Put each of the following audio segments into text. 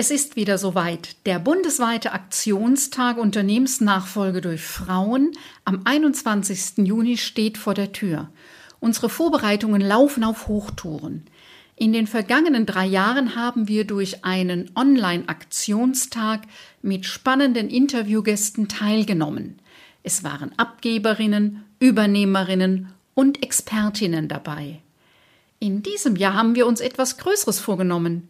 Es ist wieder soweit. Der bundesweite Aktionstag Unternehmensnachfolge durch Frauen am 21. Juni steht vor der Tür. Unsere Vorbereitungen laufen auf Hochtouren. In den vergangenen drei Jahren haben wir durch einen Online-Aktionstag mit spannenden Interviewgästen teilgenommen. Es waren Abgeberinnen, Übernehmerinnen und Expertinnen dabei. In diesem Jahr haben wir uns etwas Größeres vorgenommen.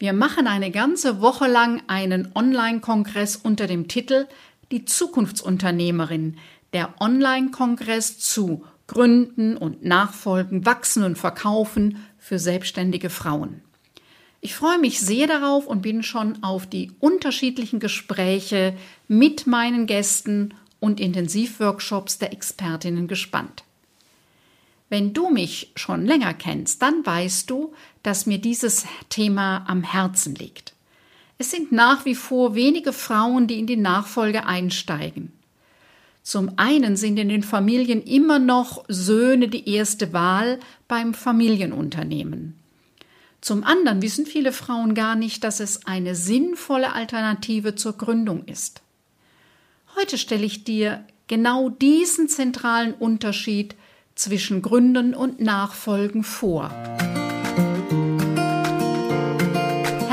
Wir machen eine ganze Woche lang einen Online-Kongress unter dem Titel Die Zukunftsunternehmerin, der Online-Kongress zu Gründen und Nachfolgen, Wachsen und Verkaufen für selbstständige Frauen. Ich freue mich sehr darauf und bin schon auf die unterschiedlichen Gespräche mit meinen Gästen und Intensivworkshops der Expertinnen gespannt. Wenn du mich schon länger kennst, dann weißt du, dass mir dieses Thema am Herzen liegt. Es sind nach wie vor wenige Frauen, die in die Nachfolge einsteigen. Zum einen sind in den Familien immer noch Söhne die erste Wahl beim Familienunternehmen. Zum anderen wissen viele Frauen gar nicht, dass es eine sinnvolle Alternative zur Gründung ist. Heute stelle ich dir genau diesen zentralen Unterschied zwischen Gründen und Nachfolgen vor.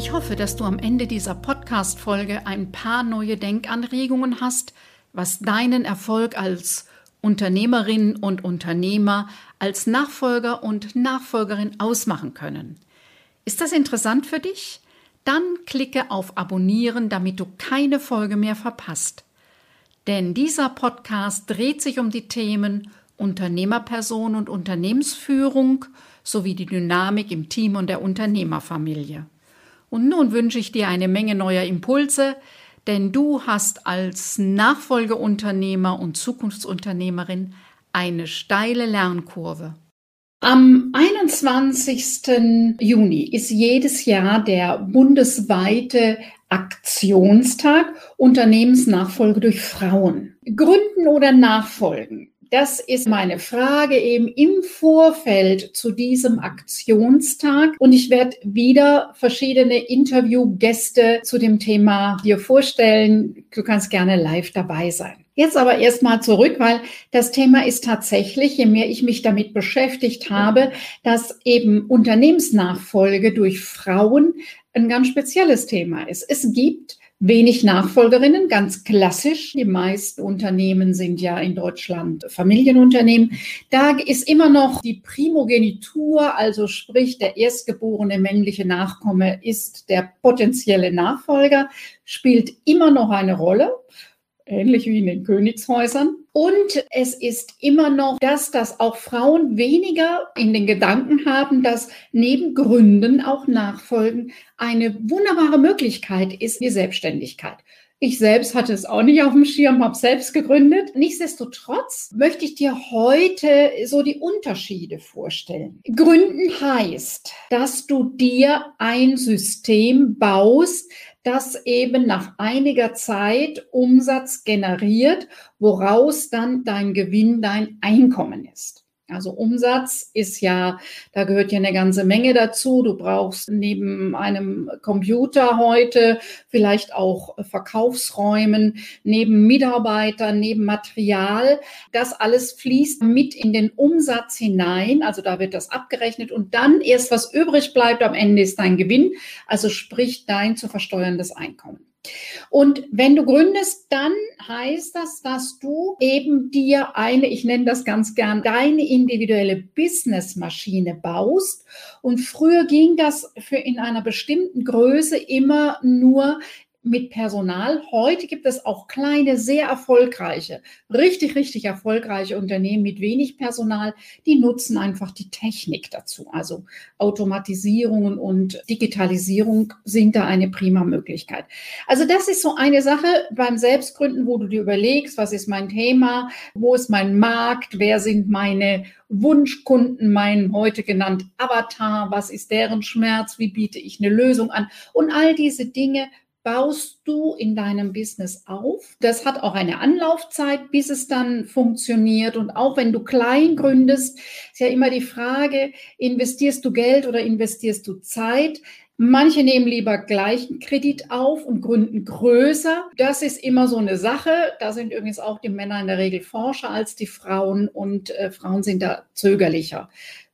Ich hoffe, dass du am Ende dieser Podcast-Folge ein paar neue Denkanregungen hast, was deinen Erfolg als Unternehmerin und Unternehmer, als Nachfolger und Nachfolgerin ausmachen können. Ist das interessant für dich? Dann klicke auf Abonnieren, damit du keine Folge mehr verpasst. Denn dieser Podcast dreht sich um die Themen Unternehmerperson und Unternehmensführung sowie die Dynamik im Team und der Unternehmerfamilie. Und nun wünsche ich dir eine Menge neuer Impulse, denn du hast als Nachfolgeunternehmer und Zukunftsunternehmerin eine steile Lernkurve. Am 21. Juni ist jedes Jahr der bundesweite Aktionstag Unternehmensnachfolge durch Frauen. Gründen oder Nachfolgen? Das ist meine Frage eben im Vorfeld zu diesem Aktionstag. Und ich werde wieder verschiedene Interviewgäste zu dem Thema dir vorstellen. Du kannst gerne live dabei sein. Jetzt aber erstmal zurück, weil das Thema ist tatsächlich, je mehr ich mich damit beschäftigt habe, dass eben Unternehmensnachfolge durch Frauen ein ganz spezielles Thema ist. Es gibt wenig Nachfolgerinnen, ganz klassisch. Die meisten Unternehmen sind ja in Deutschland Familienunternehmen. Da ist immer noch die Primogenitur, also sprich der erstgeborene männliche Nachkomme ist der potenzielle Nachfolger, spielt immer noch eine Rolle ähnlich wie in den Königshäusern. Und es ist immer noch das, dass auch Frauen weniger in den Gedanken haben, dass neben Gründen auch Nachfolgen eine wunderbare Möglichkeit ist, die Selbstständigkeit. Ich selbst hatte es auch nicht auf dem Schirm, habe selbst gegründet. Nichtsdestotrotz möchte ich dir heute so die Unterschiede vorstellen. Gründen heißt, dass du dir ein System baust, das eben nach einiger Zeit Umsatz generiert, woraus dann dein Gewinn, dein Einkommen ist. Also Umsatz ist ja, da gehört ja eine ganze Menge dazu. Du brauchst neben einem Computer heute vielleicht auch Verkaufsräumen, neben Mitarbeitern, neben Material. Das alles fließt mit in den Umsatz hinein. Also da wird das abgerechnet und dann erst was übrig bleibt am Ende ist dein Gewinn. Also sprich dein zu versteuerndes Einkommen. Und wenn du gründest, dann heißt das, dass du eben dir eine, ich nenne das ganz gern, deine individuelle Businessmaschine baust. Und früher ging das für in einer bestimmten Größe immer nur mit Personal. Heute gibt es auch kleine, sehr erfolgreiche, richtig, richtig erfolgreiche Unternehmen mit wenig Personal, die nutzen einfach die Technik dazu. Also Automatisierungen und Digitalisierung sind da eine prima Möglichkeit. Also das ist so eine Sache beim Selbstgründen, wo du dir überlegst, was ist mein Thema, wo ist mein Markt, wer sind meine Wunschkunden, mein heute genannt Avatar, was ist deren Schmerz, wie biete ich eine Lösung an und all diese Dinge baust du in deinem Business auf. Das hat auch eine Anlaufzeit, bis es dann funktioniert. Und auch wenn du klein gründest, ist ja immer die Frage, investierst du Geld oder investierst du Zeit? Manche nehmen lieber gleichen Kredit auf und gründen größer. Das ist immer so eine Sache. Da sind übrigens auch die Männer in der Regel forscher als die Frauen und äh, Frauen sind da zögerlicher.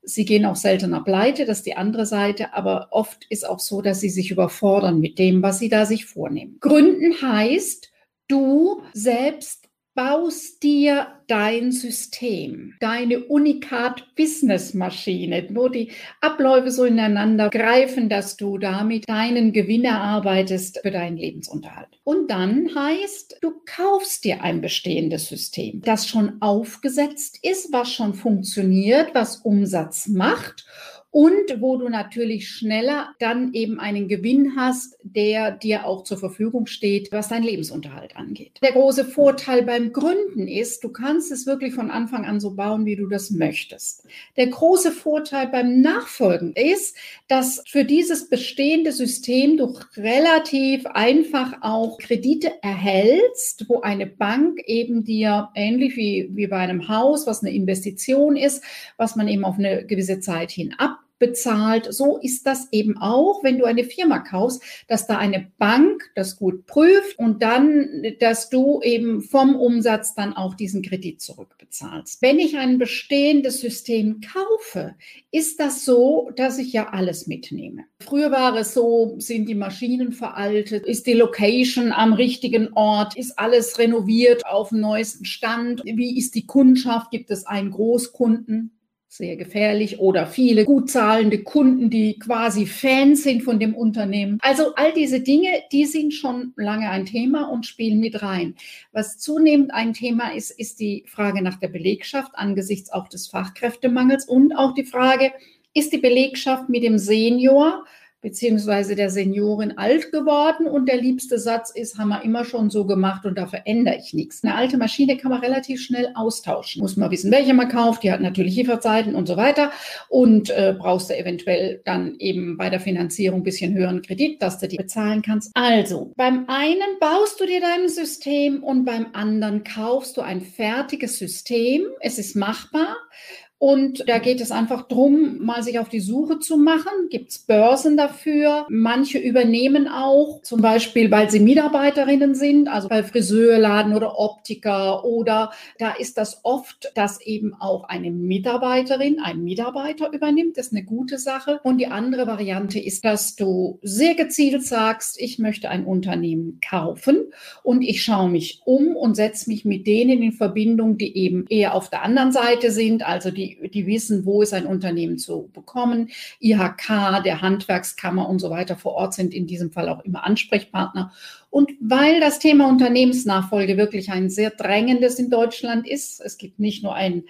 Sie gehen auch seltener pleite, das ist die andere Seite, aber oft ist auch so, dass sie sich überfordern mit dem, was sie da sich vornehmen. Gründen heißt, du selbst baust dir dein System, deine Unikat-Business-Maschine, wo die Abläufe so ineinander greifen, dass du damit deinen Gewinn erarbeitest für deinen Lebensunterhalt. Und dann heißt, du kaufst dir ein bestehendes System, das schon aufgesetzt ist, was schon funktioniert, was Umsatz macht und wo du natürlich schneller dann eben einen Gewinn hast, der dir auch zur Verfügung steht, was dein Lebensunterhalt angeht. Der große Vorteil beim Gründen ist, du kannst es wirklich von Anfang an so bauen, wie du das möchtest. Der große Vorteil beim Nachfolgen ist, dass für dieses bestehende System du relativ einfach auch Kredite erhältst, wo eine Bank eben dir ähnlich wie, wie bei einem Haus, was eine Investition ist, was man eben auf eine gewisse Zeit hin ab bezahlt. So ist das eben auch, wenn du eine Firma kaufst, dass da eine Bank das gut prüft und dann, dass du eben vom Umsatz dann auch diesen Kredit zurückbezahlst. Wenn ich ein bestehendes System kaufe, ist das so, dass ich ja alles mitnehme. Früher war es so, sind die Maschinen veraltet, ist die Location am richtigen Ort, ist alles renoviert auf dem neuesten Stand, wie ist die Kundschaft, gibt es einen Großkunden, sehr gefährlich oder viele gut zahlende Kunden, die quasi Fans sind von dem Unternehmen. Also all diese Dinge, die sind schon lange ein Thema und spielen mit rein. Was zunehmend ein Thema ist, ist die Frage nach der Belegschaft angesichts auch des Fachkräftemangels und auch die Frage, ist die Belegschaft mit dem Senior beziehungsweise der Seniorin alt geworden und der liebste Satz ist, haben wir immer schon so gemacht und da verändere ich nichts. Eine alte Maschine kann man relativ schnell austauschen. Muss man wissen, welche man kauft, die hat natürlich Lieferzeiten und so weiter und äh, brauchst du eventuell dann eben bei der Finanzierung ein bisschen höheren Kredit, dass du die bezahlen kannst. Also, beim einen baust du dir dein System und beim anderen kaufst du ein fertiges System. Es ist machbar. Und da geht es einfach drum, mal sich auf die Suche zu machen. Gibt es Börsen dafür? Manche übernehmen auch, zum Beispiel, weil sie Mitarbeiterinnen sind, also bei Friseurladen oder Optiker oder da ist das oft, dass eben auch eine Mitarbeiterin, ein Mitarbeiter übernimmt. Das ist eine gute Sache. Und die andere Variante ist, dass du sehr gezielt sagst, ich möchte ein Unternehmen kaufen und ich schaue mich um und setze mich mit denen in Verbindung, die eben eher auf der anderen Seite sind, also die die, die wissen, wo ist ein Unternehmen zu bekommen. IHK, der Handwerkskammer und so weiter vor Ort sind in diesem Fall auch immer Ansprechpartner. Und weil das Thema Unternehmensnachfolge wirklich ein sehr drängendes in Deutschland ist, es gibt nicht nur einen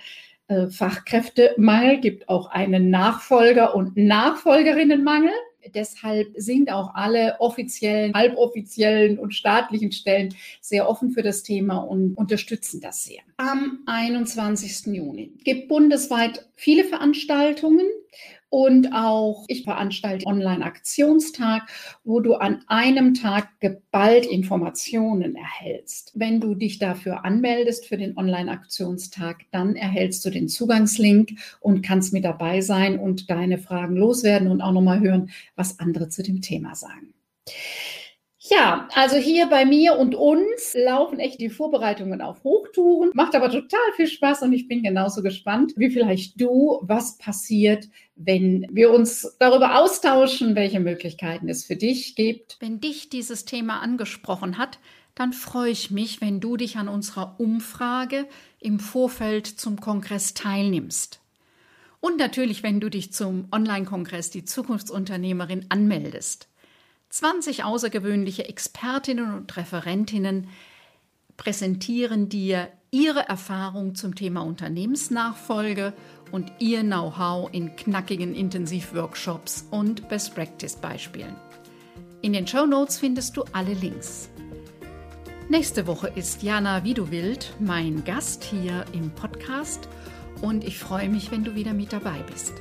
äh, Fachkräftemangel, gibt auch einen Nachfolger- und Nachfolgerinnenmangel deshalb sind auch alle offiziellen, halboffiziellen und staatlichen Stellen sehr offen für das Thema und unterstützen das sehr. Am 21. Juni gibt bundesweit viele Veranstaltungen und auch ich veranstalte Online-Aktionstag, wo du an einem Tag geballt Informationen erhältst. Wenn du dich dafür anmeldest für den Online-Aktionstag, dann erhältst du den Zugangslink und kannst mit dabei sein und deine Fragen loswerden und auch nochmal hören, was andere zu dem Thema sagen. Ja, also hier bei mir und uns laufen echt die Vorbereitungen auf Hochtouren. Macht aber total viel Spaß und ich bin genauso gespannt, wie vielleicht du, was passiert, wenn wir uns darüber austauschen, welche Möglichkeiten es für dich gibt. Wenn dich dieses Thema angesprochen hat, dann freue ich mich, wenn du dich an unserer Umfrage im Vorfeld zum Kongress teilnimmst. Und natürlich, wenn du dich zum Online-Kongress Die Zukunftsunternehmerin anmeldest. 20 außergewöhnliche Expertinnen und Referentinnen präsentieren dir ihre Erfahrung zum Thema Unternehmensnachfolge und ihr Know-how in knackigen Intensivworkshops und Best-Practice-Beispielen. In den Show Notes findest du alle Links. Nächste Woche ist Jana Widuwild mein Gast hier im Podcast und ich freue mich, wenn du wieder mit dabei bist.